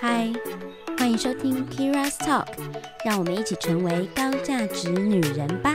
嗨，欢迎收听 Kira's Talk，让我们一起成为高价值女人吧。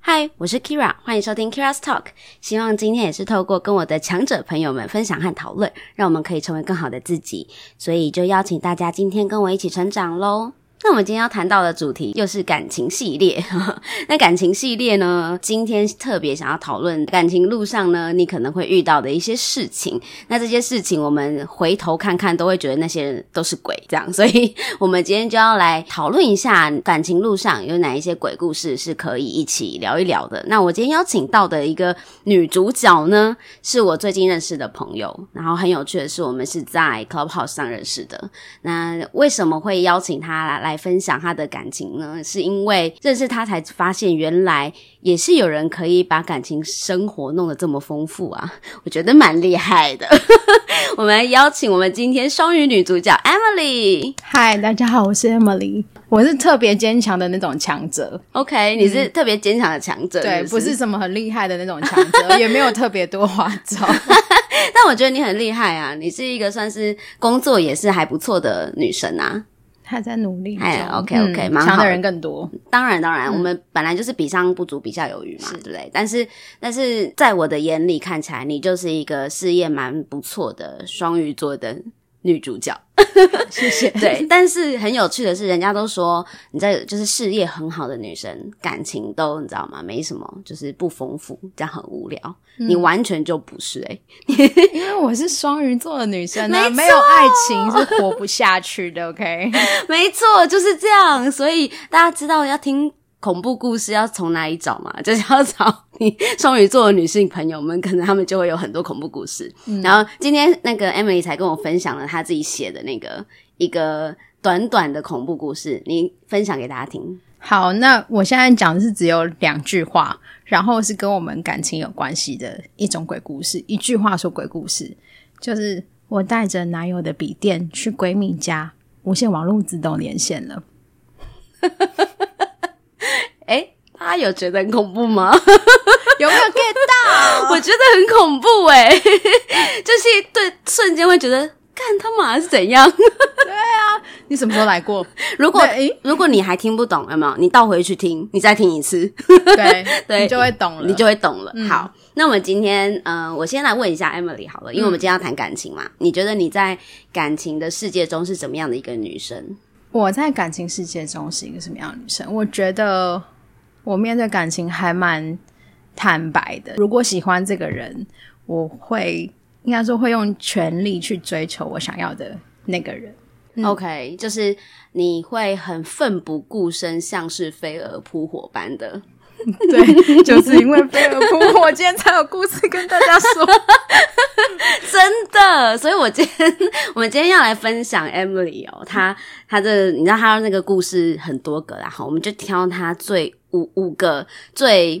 嗨，我是 Kira，欢迎收听 Kira's Talk。希望今天也是透过跟我的强者朋友们分享和讨论，让我们可以成为更好的自己。所以就邀请大家今天跟我一起成长喽。那我们今天要谈到的主题又是感情系列。那感情系列呢，今天特别想要讨论感情路上呢，你可能会遇到的一些事情。那这些事情，我们回头看看，都会觉得那些人都是鬼，这样。所以，我们今天就要来讨论一下感情路上有哪一些鬼故事是可以一起聊一聊的。那我今天邀请到的一个女主角呢，是我最近认识的朋友。然后很有趣的是，我们是在 Clubhouse 上认识的。那为什么会邀请她来？分享他的感情呢，是因为认识他才发现，原来也是有人可以把感情生活弄得这么丰富啊！我觉得蛮厉害的。我们邀请我们今天双鱼女主角 Emily。嗨，大家好，我是 Emily，我是特别坚强的那种强者。OK，你是特别坚强的强者，对，不是？不是什么很厉害的那种强者，也没有特别多花招。但我觉得你很厉害啊，你是一个算是工作也是还不错的女生啊。还在努力，哎，OK OK，蛮好的，强的人更多。当然当然，嗯、我们本来就是比上不足，比下有余嘛，对不对？但是但是在我的眼里看起来，你就是一个事业蛮不错的双鱼座的女主角。谢谢。对，但是很有趣的是，人家都说你在就是事业很好的女生，感情都你知道吗？没什么，就是不丰富，这样很无聊。嗯、你完全就不是哎、欸，因为我是双鱼座的女生、啊，没，没有爱情是活不下去的。OK，没错，就是这样。所以大家知道要听。恐怖故事要从哪里找嘛？就是要找你双鱼座的女性朋友们，可能他们就会有很多恐怖故事。嗯、然后今天那个 Emily 才跟我分享了她自己写的那个一个短短的恐怖故事，你分享给大家听。好，那我现在讲的是只有两句话，然后是跟我们感情有关系的一种鬼故事。一句话说鬼故事，就是我带着男友的笔电去闺蜜家，无线网络自动连线了。哎，他有觉得很恐怖吗？有没有 get 到？我觉得很恐怖哎，就是对瞬间会觉得，看他妈是怎样？对啊，你什么时候来过？如果如果你还听不懂，有没有？你倒回去听，你再听一次，对对，你就会懂了，你就会懂了。嗯、好，那我们今天，嗯、呃，我先来问一下 Emily 好了，因为我们今天要谈感情嘛，嗯、你觉得你在感情的世界中是怎么样的一个女生？我在感情世界中是一个什么样的女生？我觉得。我面对感情还蛮坦白的。如果喜欢这个人，我会应该说会用全力去追求我想要的那个人。嗯、OK，就是你会很奋不顾身，像是飞蛾扑火般的。对，就是因为飞蛾扑火，今天才有故事跟大家说。真的，所以我今天我们今天要来分享 Emily 哦，她她的你知道她那个故事很多个啦，好，我们就挑她最。五五个最，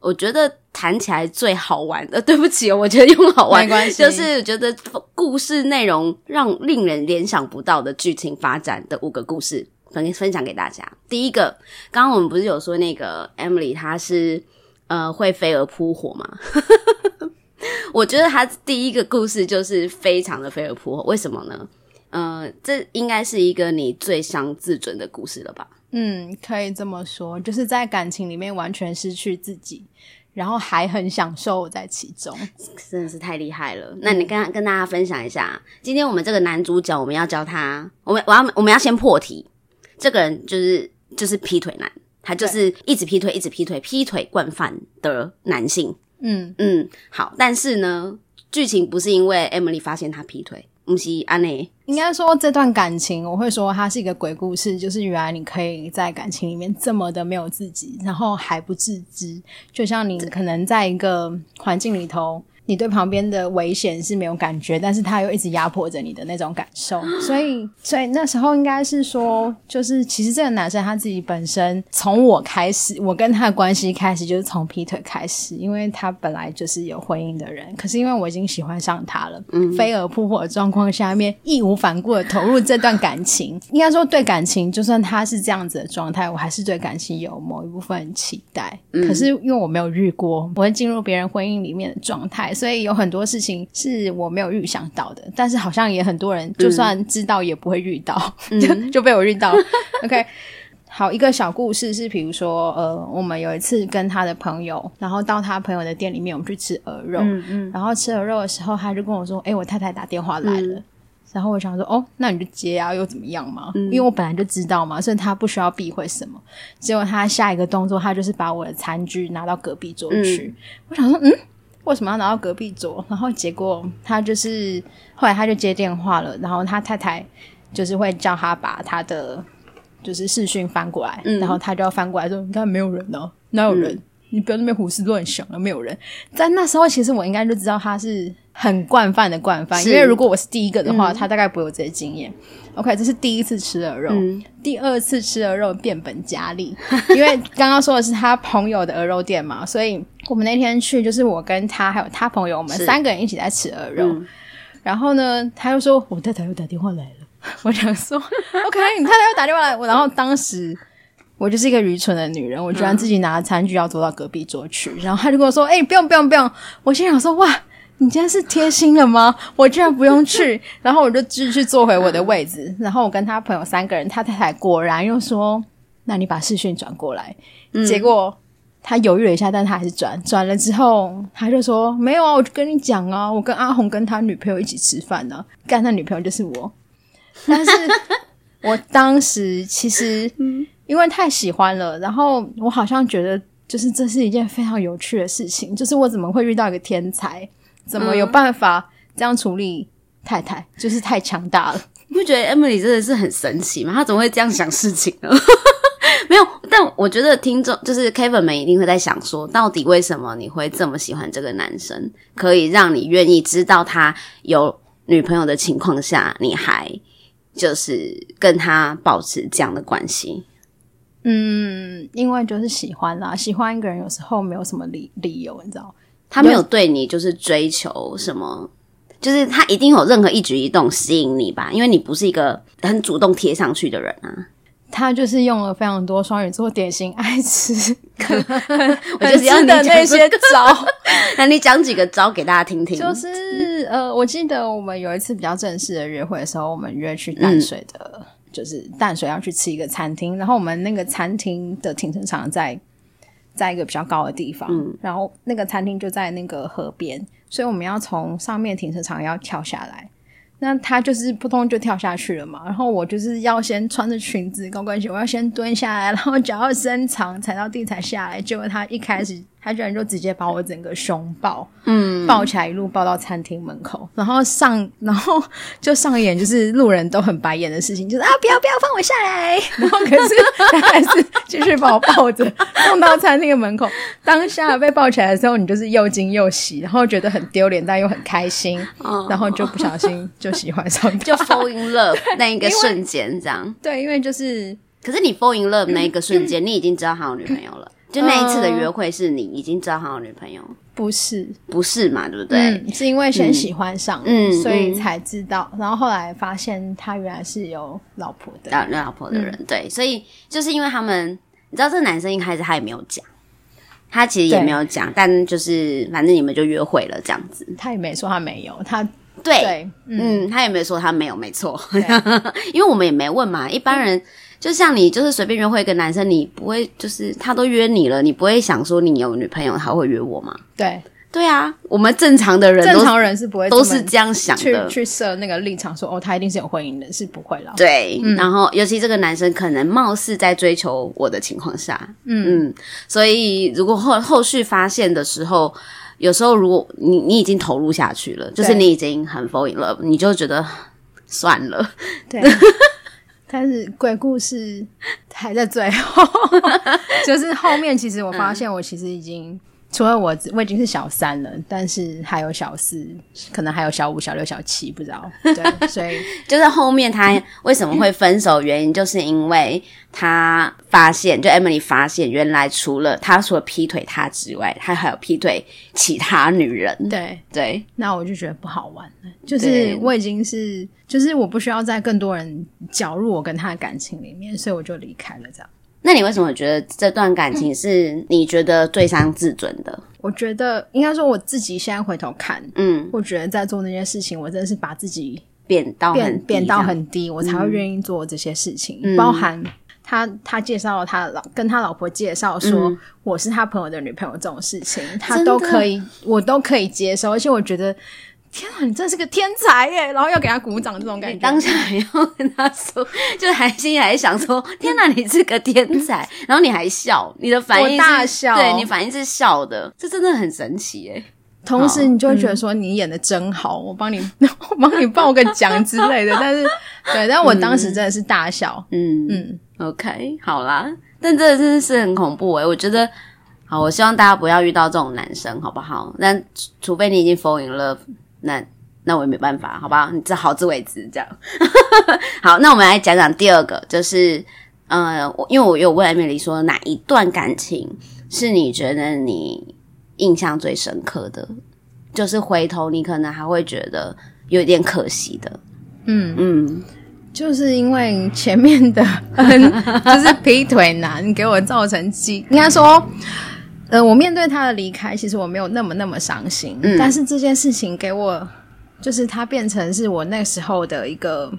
我觉得谈起来最好玩的。对不起，我觉得用好玩没关系，就是觉得故事内容让令人联想不到的剧情发展的五个故事，分分享给大家。第一个，刚刚我们不是有说那个 Emily 她是呃会飞蛾扑火吗？我觉得她第一个故事就是非常的飞蛾扑火，为什么呢？呃，这应该是一个你最伤自尊的故事了吧？嗯，可以这么说，就是在感情里面完全失去自己，然后还很享受在其中，真的是太厉害了。那你跟跟大家分享一下，今天我们这个男主角，我们要教他，我们我要我们要先破题，这个人就是就是劈腿男，他就是一直劈腿，一直劈腿，劈腿惯犯的男性。嗯嗯，好，但是呢，剧情不是因为 Emily 发现他劈腿。不是安内，应该说这段感情，我会说它是一个鬼故事。就是原来你可以在感情里面这么的没有自己，然后还不自知。就像你可能在一个环境里头，你对旁边的危险是没有感觉，但是他又一直压迫着你的那种感受，所以，所以那时候应该是说，就是其实这个男生他自己本身从我开始，我跟他的关系开始就是从劈腿开始，因为他本来就是有婚姻的人，可是因为我已经喜欢上他了，嗯，飞蛾扑火的状况下面，义无反顾的投入这段感情，应该说对感情，就算他是这样子的状态，我还是对感情有某一部分期待，嗯，可是因为我没有遇过，我会进入别人婚姻里面的状态。所以有很多事情是我没有预想到的，但是好像也很多人就算知道也不会遇到，嗯、就 就被我遇到。OK，好，一个小故事是，比如说，呃，我们有一次跟他的朋友，然后到他朋友的店里面，我们去吃鹅肉，嗯嗯，然后吃鹅肉的时候，他就跟我说：“哎、欸，我太太打电话来了。嗯”然后我想说：“哦，那你就接啊，又怎么样嘛？嗯、因为我本来就知道嘛，所以他不需要避讳什么。结果他下一个动作，他就是把我的餐具拿到隔壁桌去。嗯、我想说，嗯。”为什么要拿到隔壁桌？然后结果他就是后来他就接电话了，然后他太太就是会叫他把他的就是视讯翻过来，嗯、然后他就要翻过来说：“你看没有人呢、啊，哪有人？嗯、你不要那边胡思乱想了，没有人。”在那时候，其实我应该就知道他是很惯犯的惯犯，因为如果我是第一个的话，嗯、他大概不会有这些经验。OK，这是第一次吃鹅肉，嗯、第二次吃鹅肉变本加厉，因为刚刚说的是他朋友的鹅肉店嘛，所以我们那天去就是我跟他还有他朋友，我们三个人一起在吃鹅肉。嗯、然后呢，他又说我太太又打电话来了，我想说 OK，你太太又打电话来，我然后当时我就是一个愚蠢的女人，我居然自己拿着餐具要坐到隔壁桌去，嗯、然后他就跟我说：“哎、欸，不用不用不用。”我心想说：“哇。”你今天是贴心了吗？我居然不用去，然后我就继续坐回我的位置。然后我跟他朋友三个人，他太太果然又说：“那你把视讯转过来。嗯”结果他犹豫了一下，但他还是转。转了之后，他就说：“没有啊，我就跟你讲啊，我跟阿红跟他女朋友一起吃饭呢、啊，干他女朋友就是我。”但是 我当时其实因为太喜欢了，然后我好像觉得就是这是一件非常有趣的事情，就是我怎么会遇到一个天才？怎么有办法这样处理太太？嗯、就是太强大了。你不觉得 Emily 真的是很神奇吗？她怎么会这样想事情呢？没有，但我觉得听众就是 Kevin 们一定会在想说，到底为什么你会这么喜欢这个男生，可以让你愿意知道他有女朋友的情况下，你还就是跟他保持这样的关系？嗯，因为就是喜欢啦，喜欢一个人有时候没有什么理理由，你知道。他没有对你就是追求什么，就是他一定有任何一举一动吸引你吧？因为你不是一个很主动贴上去的人啊。他就是用了非常多双鱼座典型爱吃，我就是要你的那些招。那你讲几个招给大家听听？就是呃，我记得我们有一次比较正式的约会的时候，我们约去淡水的，嗯、就是淡水要去吃一个餐厅，然后我们那个餐厅的停车场在。在一个比较高的地方，嗯，然后那个餐厅就在那个河边，所以我们要从上面停车场要跳下来。那他就是扑通就跳下去了嘛，然后我就是要先穿着裙子高跟鞋，我要先蹲下来，然后脚要伸长踩到地才下来。结果他一开始。他居然就直接把我整个胸抱，嗯，抱起来一路抱到餐厅门口，然后上，然后就上演就是路人都很白眼的事情，就是啊，不要不要放我下来，然后可是他还是继续把我抱着送到餐厅的门口。当下被抱起来的时候，你就是又惊又喜，然后觉得很丢脸，但又很开心，哦、然后就不小心就喜欢上他，就 fall in love 那一个瞬间，这样。对，因为就是，可是你 fall in love 那一个瞬间，嗯、你已经知道他有女朋友了。就那一次的约会，是你已经知道他有女朋友？不是，不是嘛？对不对？嗯，是因为先喜欢上，嗯，所以才知道，然后后来发现他原来是有老婆的，有老婆的人，对，所以就是因为他们，你知道，这个男生一开始他也没有讲，他其实也没有讲，但就是反正你们就约会了这样子，他也没说他没有，他对，嗯，他也没说他没有，没错，因为我们也没问嘛，一般人。就像你，就是随便约会一个男生，你不会就是他都约你了，你不会想说你有女朋友他会约我吗？对，对啊，我们正常的人，正常人是不会都是这样想的，去去设那个立场说哦，他一定是有婚姻的，是不会了。对，嗯、然后尤其这个男生可能貌似在追求我的情况下，嗯嗯，所以如果后后续发现的时候，有时候如果你你已经投入下去了，就是你已经很 fall in love，你就觉得算了，对。但是鬼故事还在最后，就是后面其实我发现我其实已经除了我，我已经是小三了，但是还有小四，可能还有小五、小六、小七，不知道。对，所以 就是后面他为什么会分手，原因就是因为他发现，就 Emily 发现，原来除了他除了劈腿他之外，他还有劈腿其他女人。对对，那我就觉得不好玩了。就是我已经是，就是我不需要在更多人搅入我跟他的感情里面，所以我就离开了。这样。那你为什么觉得这段感情是你觉得最伤自尊的？我觉得应该说我自己现在回头看，嗯，我觉得在做那件事情，我真的是把自己贬到贬，贬到很低，我才会愿意做这些事情。嗯、包含他他介绍他老跟他老婆介绍说、嗯、我是他朋友的女朋友这种事情，他都可以，我都可以接受，而且我觉得。天啊，你真是个天才耶！然后要给他鼓掌，这种感觉。当下还要跟他说，就还心里还想说：“天哪，你是个天才！” 然后你还笑，你的反应是大笑，对你反应是笑的，这真的很神奇耶。同时，你就会觉得说你演的真好，嗯、我帮你，我帮你报个奖之类的。但是，对，但我当时真的是大笑。嗯嗯，OK，好啦，但这真的是很恐怖诶。我觉得，好，我希望大家不要遇到这种男生，好不好？但除非你已经 fall in love。那那我也没办法，好吧？你这好自为之，这样。好，那我们来讲讲第二个，就是，呃，因为我有问 Emily 说，哪一段感情是你觉得你印象最深刻的？就是回头你可能还会觉得有点可惜的。嗯嗯，就是因为前面的，就是劈腿男给我造成记，应该说。呃，我面对他的离开，其实我没有那么那么伤心。嗯，但是这件事情给我，就是他变成是我那时候的一个，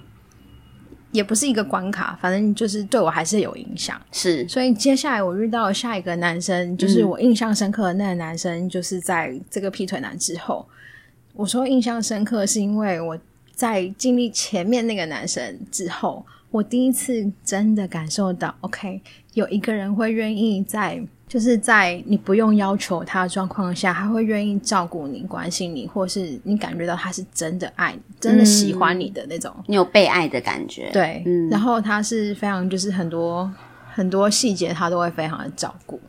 也不是一个关卡，反正就是对我还是有影响。是，所以接下来我遇到下一个男生，就是我印象深刻的那个男生，就是在这个劈腿男之后，我说印象深刻是因为我在经历前面那个男生之后，我第一次真的感受到，OK，有一个人会愿意在。就是在你不用要求他的状况下，他会愿意照顾你、关心你，或是你感觉到他是真的爱你、真的喜欢你的那种，你有被爱的感觉。对，嗯，然后他是非常就是很多很多细节，他都会非常的照顾。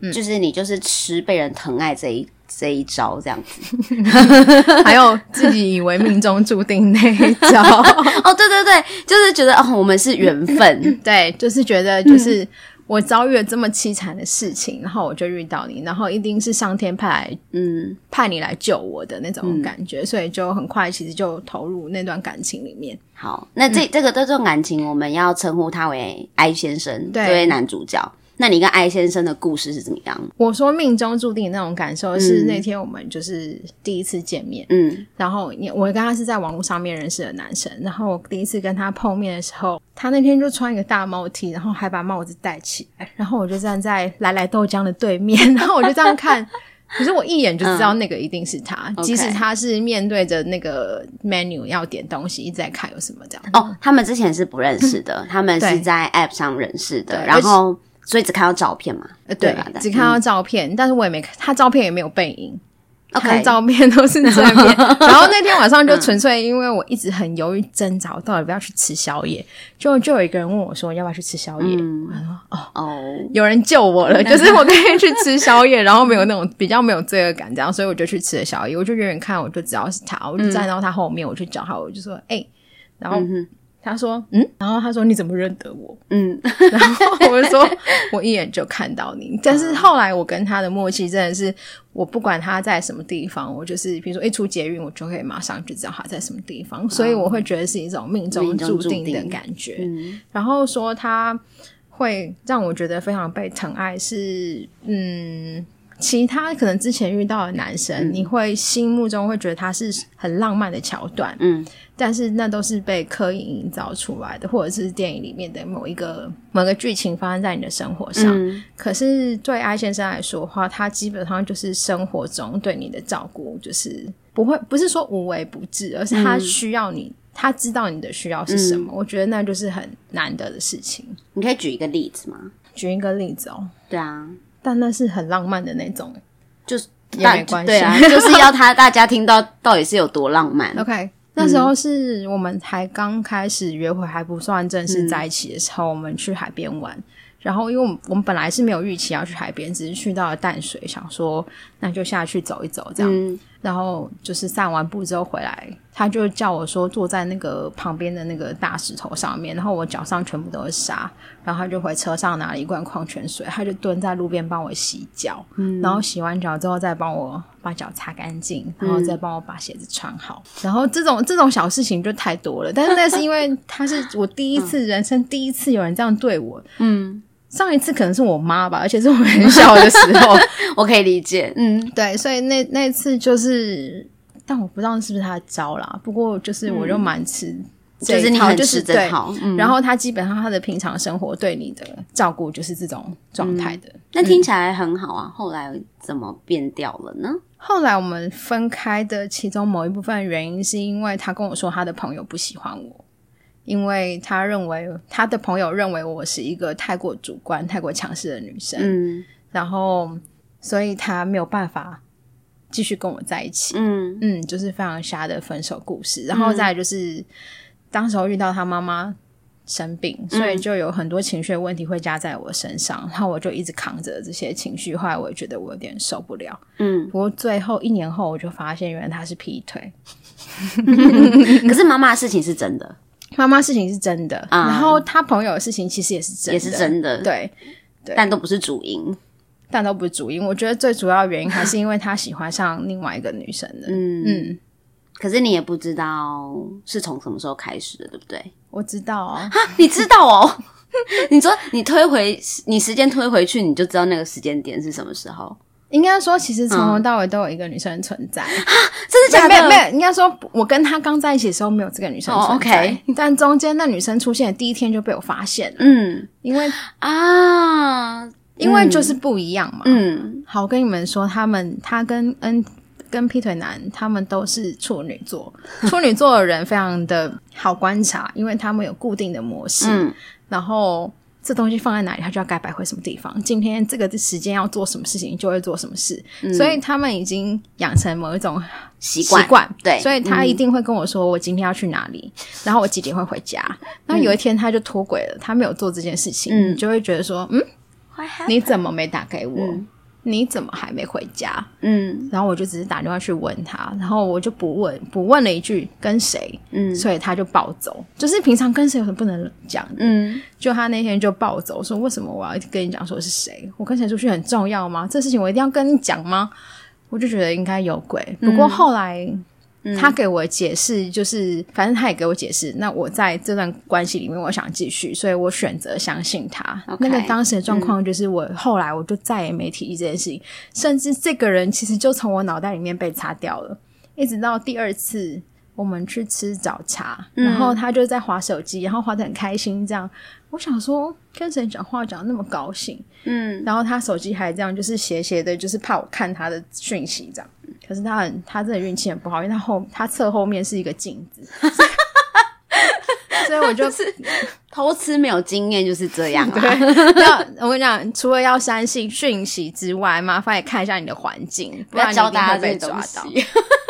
嗯，就是你就是吃被人疼爱这一这一招这样子，还有自己以为命中注定那一招。哦，对对对，就是觉得哦，我们是缘分。对，就是觉得就是。嗯我遭遇了这么凄惨的事情，然后我就遇到你，然后一定是上天派来，嗯，派你来救我的那种感觉，嗯、所以就很快其实就投入那段感情里面。好，那这、嗯、这个这段感情，我们要称呼他为 I 先生，对这位男主角。那你跟艾先生的故事是怎么样？我说命中注定的那种感受是那天我们就是第一次见面，嗯，然后我跟他是在网络上面认识的男生，然后我第一次跟他碰面的时候，他那天就穿一个大帽 T，然后还把帽子戴起来，然后我就站在来来豆浆的对面，然后我就这样看，可是我一眼就知道那个一定是他，嗯、即使他是面对着那个 menu 要点东西，一直在看有什么这样。哦，他们之前是不认识的，他们是在 App 上认识的，然后。所以只看到照片嘛？呃，对，对只看到照片，嗯、但是我也没看，他照片也没有背影，OK，照片都是正面。然后那天晚上就纯粹因为我一直很犹豫挣扎，我到底要不要去吃宵夜，就就有一个人问我说要不要去吃宵夜，嗯、我说哦哦，有人救我了，就是我那天去吃宵夜，然后没有那种比较没有罪恶感这样，所以我就去吃了宵夜。我就远远看，我就知道是他，我就站到他后面，我去找他，我就说哎、欸，然后。嗯他说：“嗯。”然后他说：“你怎么认得我？”嗯，然后我就说：“我一眼就看到你。”但是后来我跟他的默契真的是，我不管他在什么地方，我就是比如说一出捷运，我就可以马上就知道他在什么地方，所以我会觉得是一种命中注定的感觉。嗯，然后说他会让我觉得非常被疼爱是，是嗯。其他可能之前遇到的男生，嗯、你会心目中会觉得他是很浪漫的桥段，嗯，但是那都是被刻意营造出来的，或者是电影里面的某一个某个剧情发生在你的生活上。嗯、可是对艾先生来说的话，他基本上就是生活中对你的照顾，就是不会不是说无微不至，而是他需要你，嗯、他知道你的需要是什么。嗯、我觉得那就是很难得的事情。你可以举一个例子吗？举一个例子哦。对啊。但那是很浪漫的那种，就是也没关系，对啊，就是要他大家听到到底是有多浪漫。OK，那时候是我们才刚开始约会，还不算正式在一起的时候，嗯、我们去海边玩。然后，因为我们我们本来是没有预期要去海边，只是去到了淡水，想说那就下去走一走这样。嗯、然后就是散完步之后回来，他就叫我说坐在那个旁边的那个大石头上面，然后我脚上全部都是沙，然后他就回车上拿了一罐矿泉水，他就蹲在路边帮我洗脚，嗯、然后洗完脚之后再帮我把脚擦干净，然后再帮我把鞋子穿好。嗯、然后这种这种小事情就太多了，但是那是因为他是我第一次、嗯、人生第一次有人这样对我，嗯。上一次可能是我妈吧，而且是我很小的时候，我可以理解。嗯，对，所以那那次就是，但我不知道是不是他的招啦。不过就是我就蛮吃这一套，就是你很吃这套。对嗯、然后他基本上他的平常生活对你的照顾就是这种状态的。嗯、那听起来很好啊。后来怎么变掉了呢？后来我们分开的其中某一部分原因是因为他跟我说他的朋友不喜欢我。因为他认为他的朋友认为我是一个太过主观、太过强势的女生，嗯，然后所以他没有办法继续跟我在一起，嗯。嗯，就是非常瞎的分手故事。然后再来就是、嗯、当时候遇到他妈妈生病，所以就有很多情绪问题会加在我身上，嗯、然后我就一直扛着这些情绪。后来我也觉得我有点受不了，嗯，不过最后一年后我就发现原来他是劈腿，可是妈妈的事情是真的。妈妈事情是真的，嗯、然后他朋友的事情其实也是真的，也是真的，对，对，但都不是主因，但都不是主因。我觉得最主要原因还是因为他喜欢上另外一个女生的，嗯嗯。嗯，可是你也不知道是从什么时候开始的，对不对？我知道啊，你知道哦？你说你推回你时间推回去，你就知道那个时间点是什么时候？应该说，其实从头到尾都有一个女生存在。嗯、真的假的？没有没有，应该说，我跟他刚在一起的时候没有这个女生存在。哦 okay、但中间那女生出现的第一天就被我发现了。嗯，因为啊，因为就是不一样嘛。嗯，好，我跟你们说，他们他跟 N 跟劈腿男，他们都是处女座。处女座的人非常的好观察，因为他们有固定的模式。嗯，然后。这东西放在哪里，他就要该摆回什么地方。今天这个时间要做什么事情，就会做什么事。嗯、所以他们已经养成某一种习惯，习惯对。所以他一定会跟我说：“我今天要去哪里，嗯、然后我几点会回家。”然后有一天他就脱轨了，他没有做这件事情，嗯、你就会觉得说：“嗯，你怎么没打给我？”嗯你怎么还没回家？嗯，然后我就只是打电话去问他，然后我就不问，不问了一句跟谁？嗯，所以他就暴走，就是平常跟谁有什么不能讲？嗯，就他那天就暴走，说为什么我要跟你讲说是谁？我跟谁出去很重要吗？这事情我一定要跟你讲吗？我就觉得应该有鬼。不过后来。他给我解释，就是反正他也给我解释。那我在这段关系里面，我想继续，所以我选择相信他。Okay, 那个当时的状况就是，我后来我就再也没提这件事情，嗯、甚至这个人其实就从我脑袋里面被擦掉了，一直到第二次。我们去吃早茶，嗯、然后他就在划手机，然后划得很开心。这样，我想说跟谁讲话讲得那么高兴，嗯，然后他手机还这样，就是斜斜的，就是怕我看他的讯息这样。可是他很，他真的运气很不好，因为他后他侧后面是一个镜子，所以 我就是偷吃没有经验就是这样、啊。对，要我跟你讲，除了要相信讯息之外，麻烦也看一下你的环境，不然你一定会被抓到。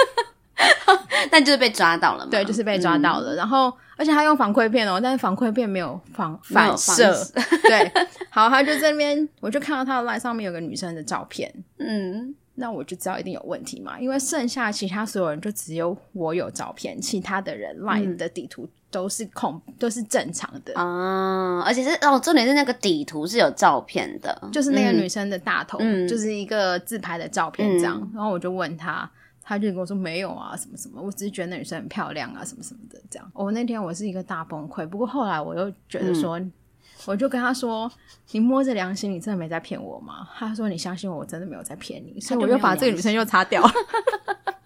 但就是被抓到了嘛，对，就是被抓到了。嗯、然后，而且他用防窥片哦，但是防窥片没有防反射。对，好，他就这边，我就看到他的 line 上面有个女生的照片，嗯，那我就知道一定有问题嘛，因为剩下其他所有人就只有我有照片，其他的人 line 的底图都是空，嗯、都是正常的啊。而且是哦，重点是那个底图是有照片的，就是那个女生的大头，嗯、就是一个自拍的照片这样。嗯、然后我就问他。他就跟我说没有啊，什么什么，我只是觉得那女生很漂亮啊，什么什么的，这样。我、哦、那天我是一个大崩溃，不过后来我又觉得说，嗯、我就跟他说：“你摸着良心，你真的没在骗我吗？”他说：“你相信我，我真的没有在骗你。”所以我就把这个女生又擦掉了。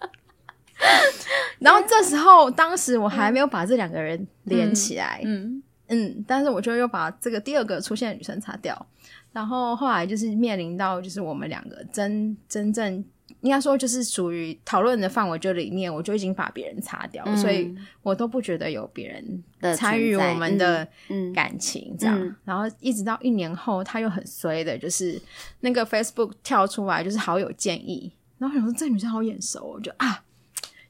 然后这时候，当时我还没有把这两个人连起来，嗯嗯，但是我就又把这个第二个出现的女生擦掉。然后后来就是面临到，就是我们两个真真正。应该说，就是属于讨论的范围就里面，我就已经把别人擦掉，嗯、所以我都不觉得有别人参与我们的感情这样。嗯嗯、然后一直到一年后，他又很衰的，就是那个 Facebook 跳出来，就是好友建议。然后我想说，这女生好眼熟，我就啊，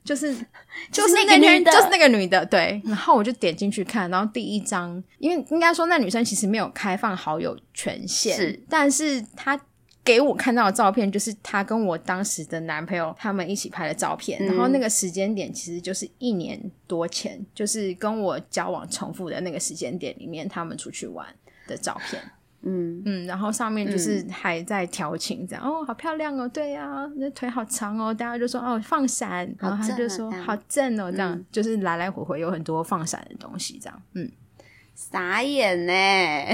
就是 就是那个女的就是那个女的，对。然后我就点进去看，然后第一张，因为应该说那女生其实没有开放好友权限，是，但是她给我看到的照片就是她跟我当时的男朋友他们一起拍的照片，嗯、然后那个时间点其实就是一年多前，就是跟我交往重复的那个时间点里面，他们出去玩的照片。嗯。嗯，然后上面就是还在调情这样、嗯、哦，好漂亮哦，对呀、啊，那腿好长哦，大家就说哦放闪，然后他就说好正哦，这样、嗯、就是来来回回有很多放闪的东西这样，嗯，傻眼呢。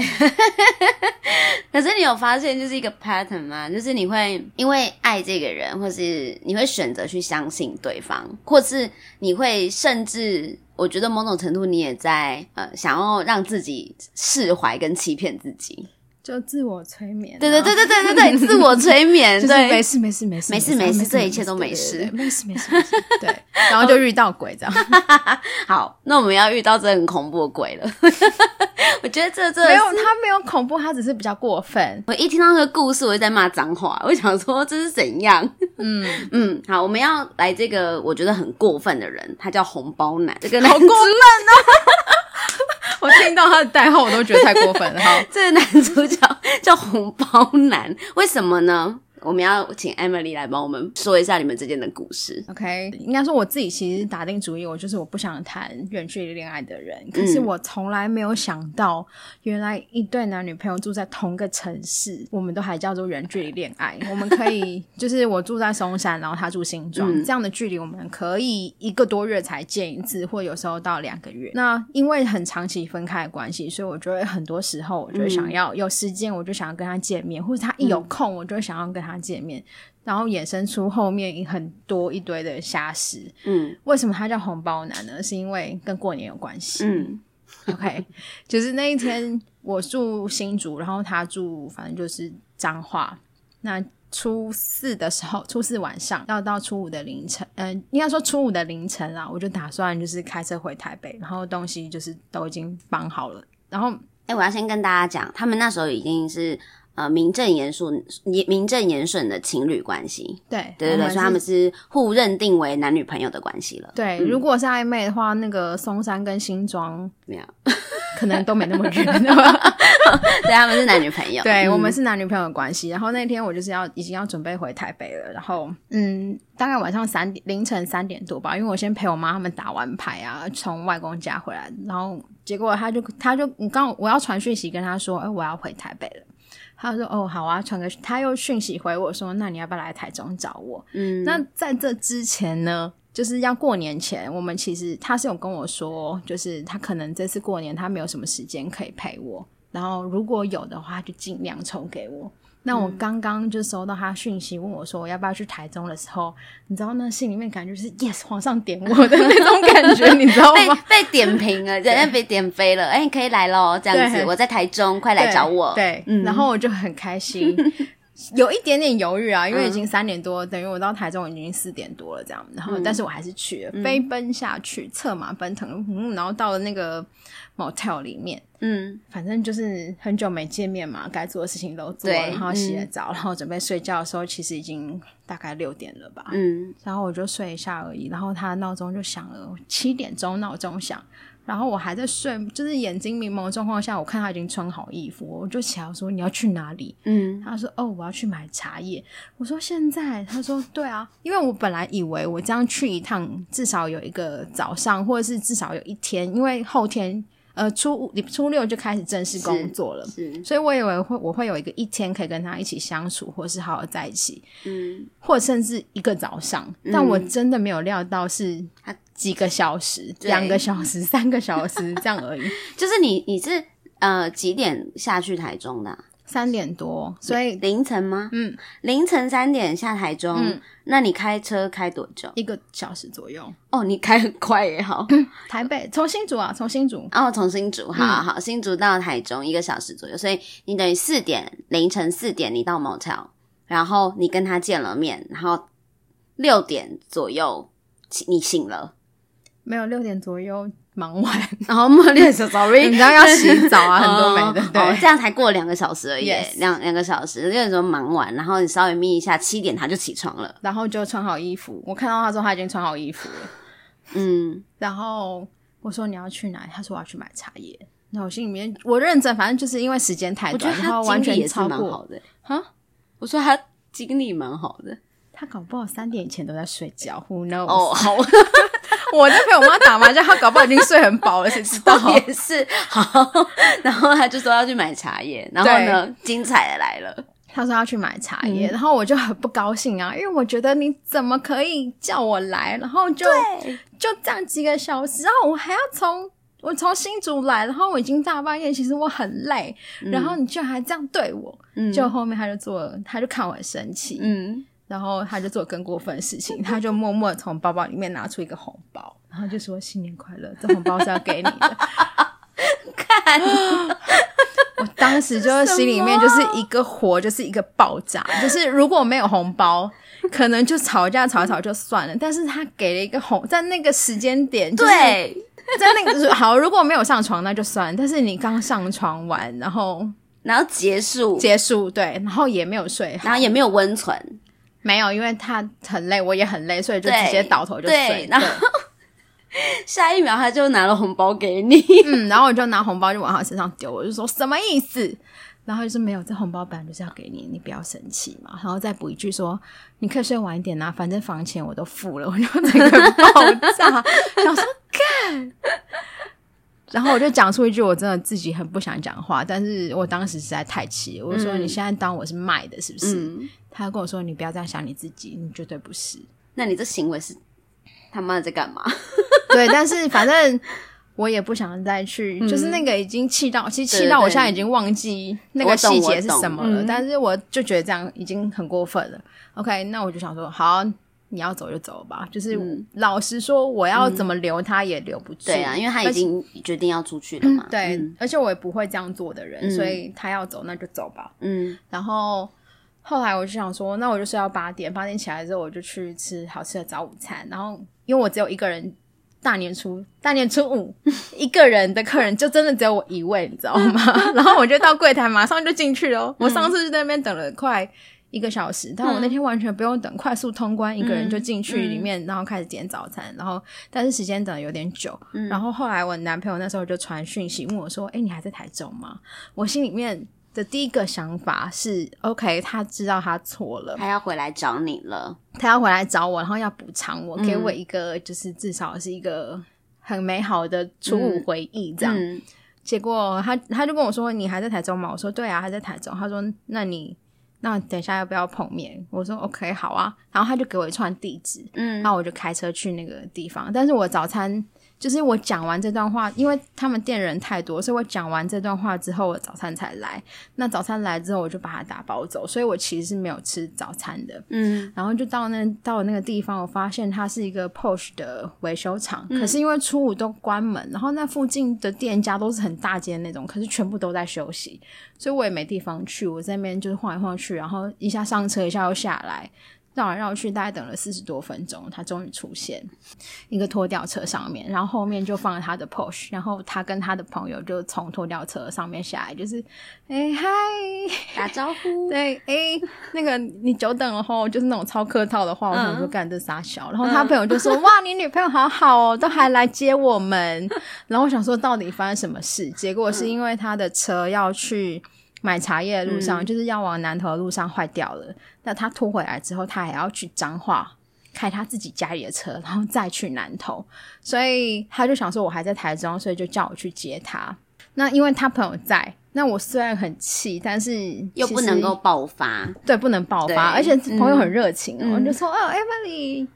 可是你有发现就是一个 pattern 吗？就是你会因为爱这个人，或是你会选择去相信对方，或是你会甚至。我觉得某种程度，你也在呃，想要让自己释怀跟欺骗自己，就自我催眠、啊。对对对对对对对，自我催眠，对，没事没事没事没事没事，这一切都没事，没事没事没事。对，然后就遇到鬼这样。好，那我们要遇到这很恐怖的鬼了。我觉得这这没有，他没有恐怖，他只是比较过分。我一听到这个故事，我就在骂脏话。我想说这是怎样？嗯嗯，好，我们要来这个我觉得很过分的人，他叫红包男。这个男好过分啊！我听到他的代号，我都觉得太过分了。好，这个男主角叫红包男，为什么呢？我们要请 Emily 来帮我们说一下你们之间的故事。OK，应该说我自己其实打定主意，我就是我不想谈远距离恋爱的人。可是我从来没有想到，原来一对男女朋友住在同个城市，我们都还叫做远距离恋爱。我们可以 就是我住在松山，然后他住新庄，嗯、这样的距离，我们可以一个多月才见一次，或有时候到两个月。那因为很长期分开的关系，所以我觉得很多时候，我就想要有时间，我就想要跟他见面，或者他一有空，我就想要跟他。见面，然后衍生出后面很多一堆的瞎事。嗯，为什么他叫红包男呢？是因为跟过年有关系。嗯，OK，就是那一天我住新竹，然后他住反正就是彰化。那初四的时候，初四晚上要到初五的凌晨，嗯、呃，应该说初五的凌晨啊，我就打算就是开车回台北，然后东西就是都已经绑好了。然后，哎，我要先跟大家讲，他们那时候已经是。呃，名正言顺、名正言顺的情侣关系，对对对对，所以他们是互认定为男女朋友的关系了。对，嗯、如果是暧昧的话，那个松山跟新庄没有，可能都没那么 远。对，他们是男女朋友。对、嗯、我们是男女朋友的关系。然后那天我就是要已经要准备回台北了，然后嗯，大概晚上三点凌晨三点多吧，因为我先陪我妈他们打完牌啊，从外公家回来，然后结果他就他就你刚我要传讯息跟他说，哎，我要回台北了。他说：“哦，好啊，传个他又讯息回我说，那你要不要来台中找我？嗯，那在这之前呢，就是要过年前，我们其实他是有跟我说，就是他可能这次过年他没有什么时间可以陪我，然后如果有的话，就尽量抽给我。”那我刚刚就收到他讯息，问我说我要不要去台中的时候，你知道那心里面感觉是 yes，皇上点我的那种感觉，你知道吗？被被点评了，人家被点飞了，哎、欸，你可以来咯，这样子，我在台中，快来找我。对，嗯、然后我就很开心，有一点点犹豫啊，因为已经三点多，嗯、等于我到台中已经四点多了，这样，然后但是我还是去了，嗯、飞奔下去，策马奔腾，嗯，然后到了那个。motel 里面，嗯，反正就是很久没见面嘛，该做的事情都做了，然后洗了澡，嗯、然后准备睡觉的时候，其实已经大概六点了吧，嗯，然后我就睡一下而已，然后他的闹钟就响了，七点钟闹钟响，然后我还在睡，就是眼睛迷蒙的状况下，我看他已经穿好衣服，我就起来说，你要去哪里？嗯，他说哦，我要去买茶叶，我说现在，他说对啊，因为我本来以为我这样去一趟，至少有一个早上，或者是至少有一天，因为后天。呃，初五、初六就开始正式工作了，所以我以为会我会有一个一天可以跟他一起相处，或是好好在一起，嗯，或甚至一个早上，嗯、但我真的没有料到是他几个小时，两个小时、三个小时这样而已。就是你你是呃几点下去台中的、啊？三点多，所以凌晨吗？嗯，凌晨三点下台中。嗯，那你开车开多久？一个小时左右。哦，你开很快也好。台北从新竹啊，从新竹。哦，从新竹，好好好，新竹到台中一个小时左右，所以你等于四点凌晨四点你到 motel，然后你跟他见了面，然后六点左右你醒了。没有六点左右。忙完，然后茉莉说 sorry，你知道要洗澡啊，很多没的，对，哦、这样才过两个小时而已，两两个小时，那时候忙完，然后你稍微眯一下，七点他就起床了，然后就穿好衣服。我看到他说，他已经穿好衣服了，嗯，然后我说你要去哪里？他说我要去买茶叶。那我心里面我认真，反正就是因为时间太短，然后完全也是蛮好的哈。我说他精力蛮好的，他搞不好三点以前都在睡觉。Who knows？哦，好，我在陪我妈打麻将，他搞不好已经睡很饱了，谁知道？也是好。然后他就说要去买茶叶，然后呢，精彩的来了，他说要去买茶叶，然后我就很不高兴啊，因为我觉得你怎么可以叫我来，然后就就这样几个小时，然后我还要从。我从新竹来，然后我已经大半夜，其实我很累，嗯、然后你居然还这样对我，嗯、就后面他就做，他就看我很生气，嗯，然后他就做更过分的事情，他就默默从包包里面拿出一个红包，然后就说新年快乐，这红包是要给你的。看，我当时就心里面就是一个火，就是一个爆炸，就是如果没有红包，可能就吵架吵一吵就算了，但是他给了一个红，在那个时间点，就是，对。在那个好，如果没有上床那就算。但是你刚上床完，然后然后结束结束，对，然后也没有睡，然后也没有温存，没有，因为他很累，我也很累，所以就直接倒头就睡。对，然后下一秒他就拿了红包给你，嗯，然后我就拿红包就往他身上丢，我就说什么意思？然后就是没有，这红包本来就是要给你，你不要生气嘛。然后再补一句说，你可以睡晚一点啊，反正房钱我都付了。我就整个爆炸，想说干。然后我就讲出一句我真的自己很不想讲话，但是我当时实在太气了。我说你现在当我是卖的，是不是？嗯、他跟我说你不要这样想你自己，你绝对不是。那你这行为是他妈的在干嘛？对，但是反正。我也不想再去，嗯、就是那个已经气到，其实气到我现在已经忘记那个细节是什么了。但是我就觉得这样已经很过分了。OK，那我就想说，好，你要走就走吧。就是、嗯、老实说，我要怎么留他也留不住。对啊，因为他已经决定要出去了嘛。嗯、对，嗯、而且我也不会这样做的人，嗯、所以他要走那就走吧。嗯，然后后来我就想说，那我就睡到八点，八点起来之后我就去吃好吃的早午餐。然后因为我只有一个人。大年初大年初五，一个人的客人就真的只有我一位，你知道吗？然后我就到柜台，马上就进去了。我上次就在那边等了快一个小时，但我那天完全不用等，快速通关，一个人就进去里面，然后开始点早餐。然后但是时间等的有点久，然后后来我男朋友那时候就传讯息问我说：“诶，你还在台中吗？”我心里面。的第一个想法是，OK，他知道他错了，他要回来找你了，他要回来找我，然后要补偿我，给我一个就是至少是一个很美好的初五回忆这样。嗯嗯、结果他他就跟我说：“你还在台中吗？”我说：“对啊，还在台中。”他说：“那你那等一下要不要碰面？”我说：“OK，好啊。”然后他就给我一串地址，嗯，然后我就开车去那个地方。但是我早餐。就是我讲完这段话，因为他们店人太多，所以我讲完这段话之后，我早餐才来。那早餐来之后，我就把它打包走，所以我其实是没有吃早餐的。嗯，然后就到那到那个地方，我发现它是一个 Porsche 的维修厂，嗯、可是因为初五都关门，然后那附近的店家都是很大间那种，可是全部都在休息，所以我也没地方去。我在那边就是晃来晃去，然后一下上车，一下又下来。绕来绕去，大概等了四十多分钟，他终于出现。一个拖吊车上面，然后后面就放了他的 Porsche，然后他跟他的朋友就从拖吊车上面下来，就是哎嗨，打招呼，对，哎那个你久等了吼，就是那种超客套的话，我想说干这傻小，然后他朋友就说、嗯、哇，你女朋友好好哦，都还来接我们。然后我想说到底发生什么事？结果是因为他的车要去。买茶叶的路上，嗯、就是要往南头的路上坏掉了。那他拖回来之后，他还要去彰化开他自己家里的车，然后再去南头。所以他就想说，我还在台中，所以就叫我去接他。那因为他朋友在，那我虽然很气，但是又不能够爆发，对，不能爆发。而且朋友很热情，我、嗯、就说：“哦，Emily，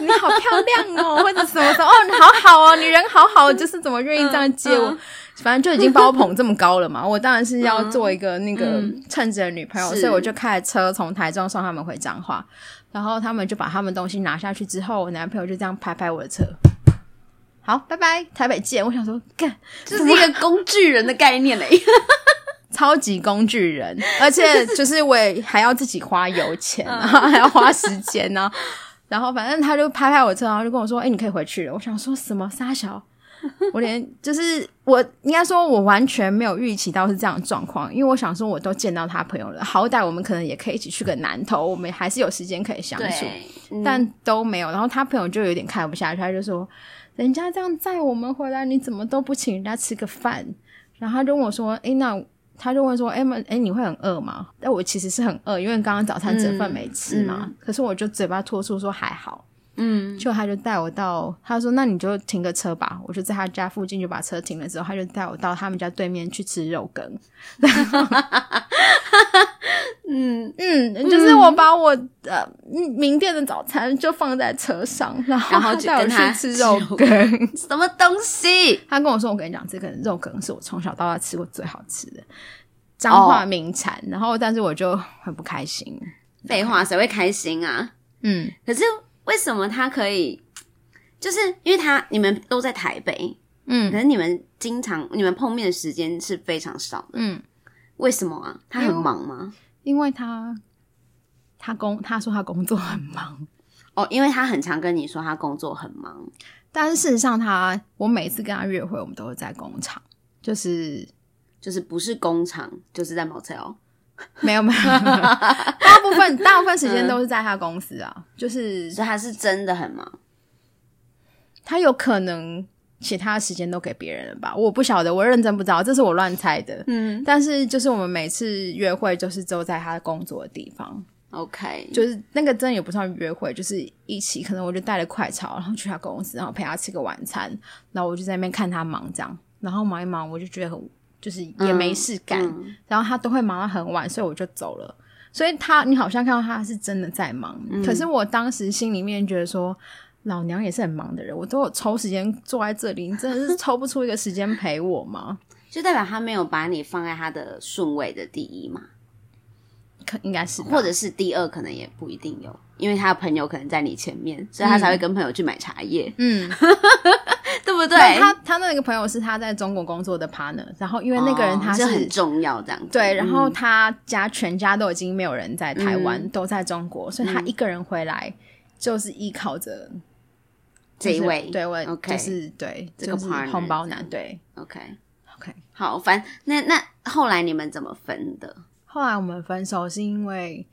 你好漂亮哦，或者什么说哦，你好好哦，你人好好，就是怎么愿意这样接我。嗯”嗯反正就已经把我捧这么高了嘛，我当然是要做一个那个称职的女朋友，所以我就开着车从台中送他们回彰化，然后他们就把他们东西拿下去之后，我男朋友就这样拍拍我的车，好，拜拜，台北见。我想说，干，这是一个工具人的概念嘞，超级工具人，而且 就是我也还要自己花油钱，还要花时间呢，然后反正他就拍拍我车，然后就跟我说，哎、欸，你可以回去了。我想说什么？三小。我连就是我应该说，我完全没有预期到是这样的状况，因为我想说，我都见到他朋友了，好歹我们可能也可以一起去个南头，我们还是有时间可以相处，嗯、但都没有。然后他朋友就有点看不下去，他就说：“人家这样载我们回来，你怎么都不请人家吃个饭？”然后他就问我说：“诶，那他就问说，诶，诶，你会很饿吗？”但我其实是很饿，因为刚刚早餐整份没吃嘛。嗯嗯、可是我就嘴巴脱出说还好。嗯，就他就带我到，他说那你就停个车吧，我就在他家附近就把车停了之后，他就带我到他们家对面去吃肉羹。嗯嗯，就是我把我的名店的早餐就放在车上，然后他带我去吃肉羹。什么东西？他跟我说，我跟你讲，这个肉羹是我从小到大吃过最好吃的彰化名产。哦、然后，但是我就很不开心。废话，谁会开心啊？嗯，可是。为什么他可以？就是因为他你们都在台北，嗯，可是你们经常你们碰面的时间是非常少的，嗯，为什么啊？他很忙吗？因为他他工他说他工作很忙哦，因为他很常跟你说他工作很忙，但是事实上他我每次跟他约会，我们都是在工厂，就是就是不是工厂就是在 motel。没 有没有，大部分大部分时间都是在他公司啊，嗯、就是所以他是真的很忙，他有可能其他时间都给别人了吧？我不晓得，我认真不知道，这是我乱猜的。嗯，但是就是我们每次约会，就是都在他工作的地方。OK，就是那个真的也不算约会，就是一起，可能我就带了快炒，然后去他公司，然后陪他吃个晚餐，然后我就在那边看他忙这样，然后忙一忙，我就觉得很。就是也没事干，然后他都会忙到很晚，所以我就走了。所以他，你好像看到他是真的在忙，嗯、可是我当时心里面觉得说，老娘也是很忙的人，我都有抽时间坐在这里，你真的是抽不出一个时间陪我吗？就代表他没有把你放在他的顺位的第一嘛？可应该是，或者是第二，可能也不一定有，因为他的朋友可能在你前面，所以他才会跟朋友去买茶叶。嗯。对 不对？他他那个朋友是他在中国工作的 partner，然后因为那个人他是、哦、很重要这样子。对，然后他家全家都已经没有人在台湾，嗯、都在中国，所以他一个人回来就是依靠着这一位，对，我就是对这个 partner 红包男，对，OK OK，好，反那那后来你们怎么分的？后来我们分手是因为。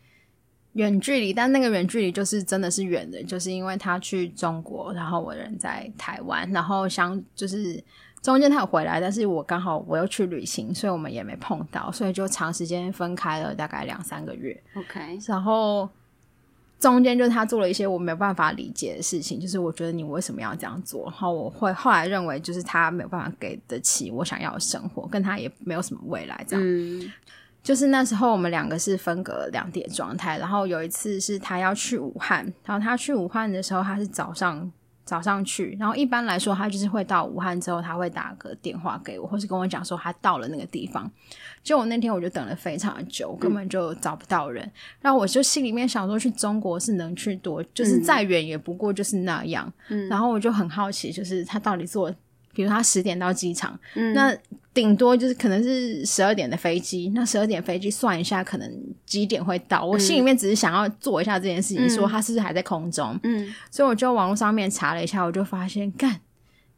远距离，但那个远距离就是真的是远的，就是因为他去中国，然后我人在台湾，然后相就是中间他有回来，但是我刚好我又去旅行，所以我们也没碰到，所以就长时间分开了大概两三个月。OK，然后中间就是他做了一些我没有办法理解的事情，就是我觉得你为什么要这样做？然后我会后来认为就是他没有办法给得起我想要的生活，跟他也没有什么未来这样。嗯就是那时候我们两个是分隔两地的状态，然后有一次是他要去武汉，然后他去武汉的时候他是早上早上去，然后一般来说他就是会到武汉之后他会打个电话给我，或是跟我讲说他到了那个地方。就我那天我就等了非常的久，根本就找不到人，嗯、然后我就心里面想说去中国是能去多，就是再远也不过就是那样，嗯、然后我就很好奇，就是他到底坐。比如他十点到机场，嗯、那顶多就是可能是十二点的飞机。那十二点飞机算一下，可能几点会到？嗯、我心里面只是想要做一下这件事情，嗯、说他是不是还在空中？嗯，所以我就网络上面查了一下，我就发现，干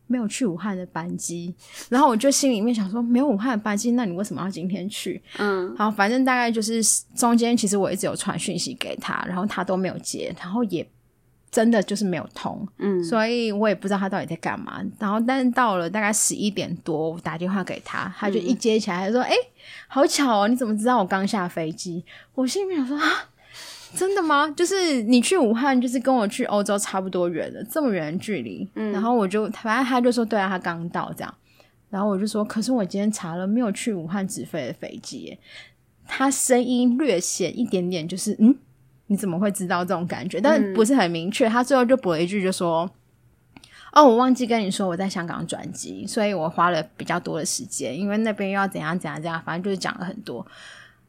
没有去武汉的班机。然后我就心里面想说，没有武汉的班机，那你为什么要今天去？嗯，好，反正大概就是中间，其实我一直有传讯息给他，然后他都没有接，然后也。真的就是没有通，嗯，所以我也不知道他到底在干嘛。然后，但是到了大概十一点多，我打电话给他，他就一接起来，他说：“哎、嗯，好巧哦，你怎么知道我刚下飞机？”我心里面想说：“啊，真的吗？就是你去武汉，就是跟我去欧洲差不多远的，这么远的距离。”嗯，然后我就反正他就说：“对啊，他刚到这样。”然后我就说：“可是我今天查了，没有去武汉直飞的飞机耶。”他声音略显一点点，就是嗯。你怎么会知道这种感觉？但不是很明确。嗯、他最后就补了一句，就说：“哦，我忘记跟你说我在香港转机，所以我花了比较多的时间，因为那边又要怎样怎样怎样，反正就是讲了很多。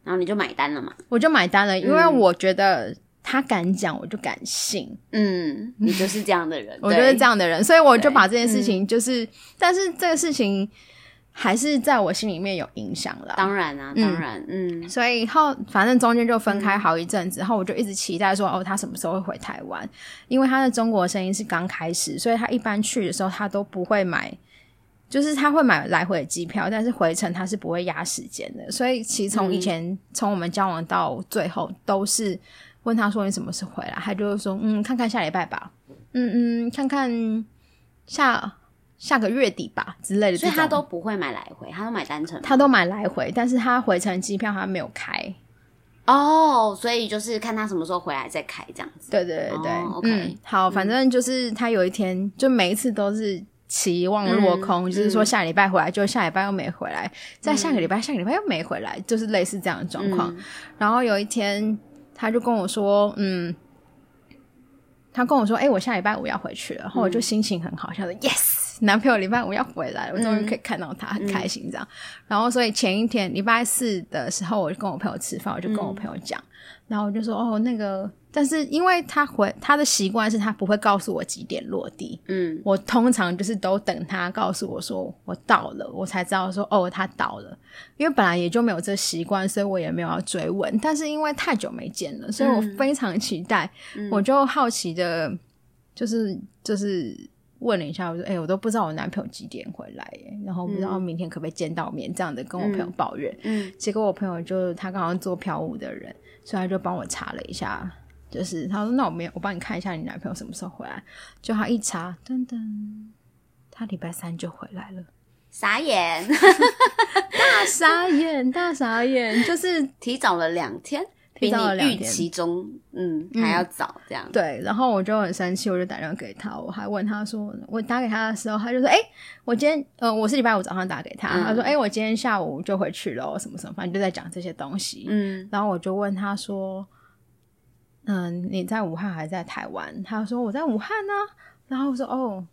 然后你就买单了嘛？我就买单了，因为我觉得他敢讲，我就敢信。嗯，你就是这样的人，我就是这样的人，所以我就把这件事情，就是，嗯、但是这个事情。还是在我心里面有影响了，当然啊，当然，嗯，嗯，所以后反正中间就分开好一阵子，然后我就一直期待说，哦，他什么时候会回台湾？因为他的中国生意是刚开始，所以他一般去的时候他都不会买就是他会买来回的机票，但是回程他是不会压时间的。所以其实从以前从、嗯、我们交往到最后，都是问他说你什么时候回来，他就会说嗯，看看下礼拜吧，嗯嗯，看看下下个月底吧之类的。所以他都不会买来回，他都买单程，他都买来回，但是他回程机票他没有开。哦，所以就是看他什么时候回来再开这样子。对对对对、哦、，OK，、嗯、好，反正就是他有一天、嗯、就每一次都是。期望落空，嗯、就是说下礼拜回来，嗯、就下礼拜又没回来，再下个礼拜，下个礼拜又没回来，就是类似这样的状况。嗯、然后有一天，他就跟我说：“嗯，他跟我说，哎、欸，我下礼拜五要回去了。”然后我就心情很好，想说、嗯、：“Yes，男朋友礼拜五要回来了，我终于可以看到他，很开心。”这样。嗯、然后，所以前一天礼拜四的时候，我就跟我朋友吃饭，我就跟我朋友讲，嗯、然后我就说：“哦，那个。”但是因为他回他的习惯是他不会告诉我几点落地，嗯，我通常就是都等他告诉我说我到了，我才知道说哦他到了，因为本来也就没有这习惯，所以我也没有要追问。但是因为太久没见了，所以我非常期待，嗯、我就好奇的，就是就是问了一下，我说哎、欸，我都不知道我男朋友几点回来耶，然后不知道明天可不可以见到面，这样的跟我朋友抱怨，嗯，嗯结果我朋友就他刚好做票务的人，所以他就帮我查了一下。就是他说，那我没有，我帮你看一下你男朋友什么时候回来。就他一查，噔噔，他礼拜三就回来了，傻眼，大傻眼，大傻眼，就是提早了两天，提早了两天，比你预期中，嗯，还要早这样、嗯。对，然后我就很生气，我就打电话给他，我还问他说，我打给他的时候，他就说，哎、欸，我今天，呃，我是礼拜五早上打给他，嗯、他说，哎、欸，我今天下午就回去了，什么什么，反正就在讲这些东西。嗯，然后我就问他说。嗯，你在武汉还是在台湾？他说我在武汉呢、啊。然后我说哦，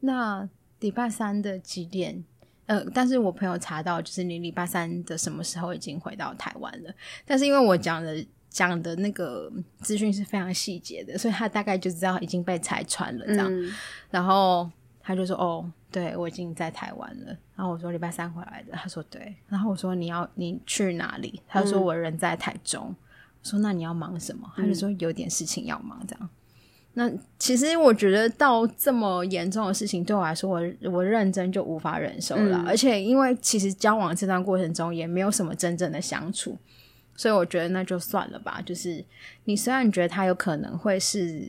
那礼拜三的几点？呃，但是我朋友查到，就是你礼拜三的什么时候已经回到台湾了。但是因为我讲的讲的那个资讯是非常细节的，所以他大概就知道已经被拆穿了这样。嗯、然后他就说哦，对，我已经在台湾了。然后我说礼拜三回来的。他说对。然后我说你要你去哪里？他说我人在台中。嗯说那你要忙什么？他就说有点事情要忙，这样。嗯、那其实我觉得到这么严重的事情，对我来说，我我认真就无法忍受了。嗯、而且因为其实交往这段过程中也没有什么真正的相处，所以我觉得那就算了吧。就是你虽然觉得他有可能会是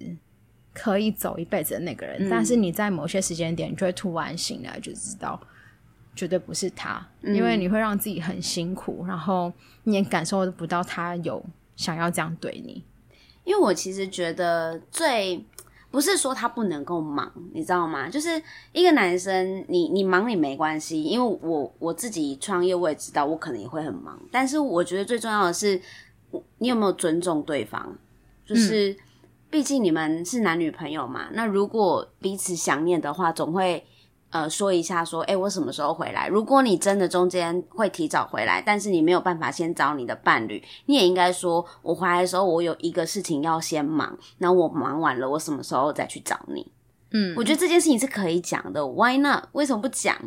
可以走一辈子的那个人，嗯、但是你在某些时间点，你就会突然醒来就知道绝对不是他，嗯、因为你会让自己很辛苦，然后你也感受不到他有。想要这样对你，因为我其实觉得最不是说他不能够忙，你知道吗？就是一个男生，你你忙你没关系，因为我我自己创业，我也知道我可能也会很忙，但是我觉得最重要的是，你有没有尊重对方？就是毕竟你们是男女朋友嘛，那如果彼此想念的话，总会。呃，说一下，说，哎，我什么时候回来？如果你真的中间会提早回来，但是你没有办法先找你的伴侣，你也应该说，我回来的时候，我有一个事情要先忙，那我忙完了，我什么时候再去找你？嗯，我觉得这件事情是可以讲的，Why not？为什么不讲？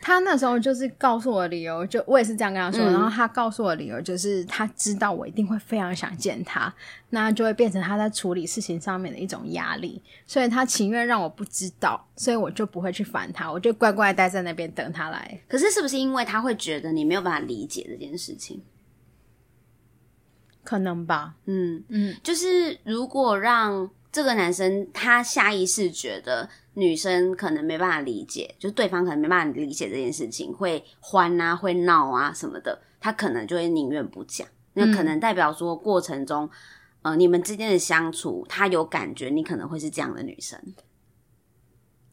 他那时候就是告诉我理由，就我也是这样跟他说，嗯、然后他告诉我理由就是他知道我一定会非常想见他，那就会变成他在处理事情上面的一种压力，所以他情愿让我不知道，所以我就不会去烦他，我就乖乖待在那边等他来。可是是不是因为他会觉得你没有办法理解这件事情？可能吧，嗯嗯，就是如果让。这个男生他下意识觉得女生可能没办法理解，就是对方可能没办法理解这件事情，会欢啊，会闹啊什么的，他可能就会宁愿不讲。那可能代表说过程中，嗯、呃，你们之间的相处，他有感觉你可能会是这样的女生，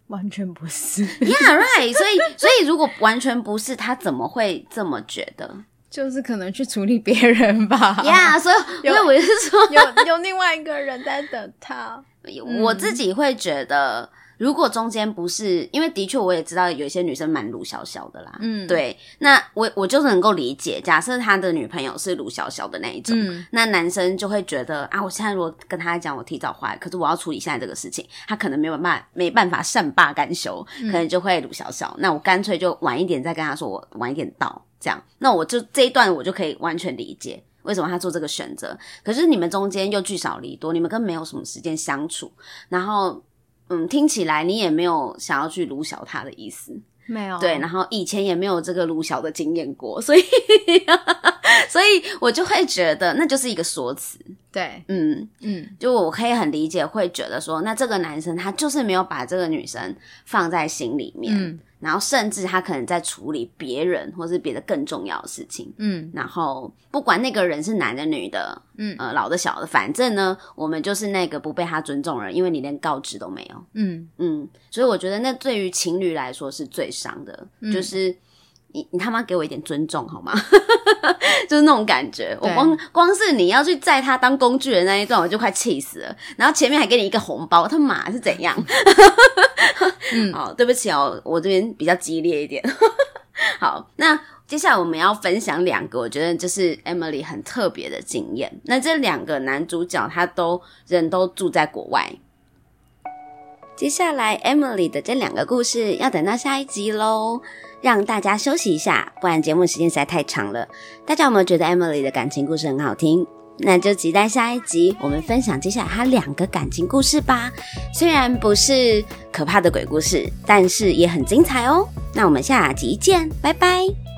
完全不是。Yeah, right。所以，所以如果完全不是，他怎么会这么觉得？就是可能去处理别人吧，呀，yeah, 所以 因为我是说有有另外一个人在等他。我自己会觉得，如果中间不是，因为的确我也知道有一些女生蛮鲁小小的啦，嗯，对，那我我就是能够理解，假设他的女朋友是鲁小小的那一种，嗯，那男生就会觉得啊，我现在如果跟他讲我提早回来，可是我要处理现在这个事情，他可能没有办法没办法善罢甘休，可能就会鲁小小，那我干脆就晚一点再跟他说，我晚一点到。这样，那我就这一段我就可以完全理解为什么他做这个选择。可是你们中间又聚少离多，你们根本没有什么时间相处。然后，嗯，听起来你也没有想要去卢小他的意思。没有对，然后以前也没有这个鲁小的经验过，所以 所以我就会觉得那就是一个说辞。对，嗯。嗯，就我可以很理解，会觉得说，那这个男生他就是没有把这个女生放在心里面，嗯，然后甚至他可能在处理别人或是别的更重要的事情，嗯，然后不管那个人是男的女的，嗯，呃，老的小的，反正呢，我们就是那个不被他尊重的人，因为你连告知都没有，嗯。嗯，所以我觉得那对于情侣来说是最伤的，嗯。就是。你你他妈给我一点尊重好吗？就是那种感觉。我光光是你要去载他当工具人那一段，我就快气死了。然后前面还给你一个红包，他妈是怎样？嗯，好，对不起哦，我这边比较激烈一点。好，那接下来我们要分享两个，我觉得就是 Emily 很特别的经验。那这两个男主角他都人都住在国外。接下来 Emily 的这两个故事要等到下一集喽。让大家休息一下，不然节目时间实在太长了。大家有没有觉得 Emily 的感情故事很好听？那就期待下一集我们分享接下来她两个感情故事吧。虽然不是可怕的鬼故事，但是也很精彩哦。那我们下集见，拜拜。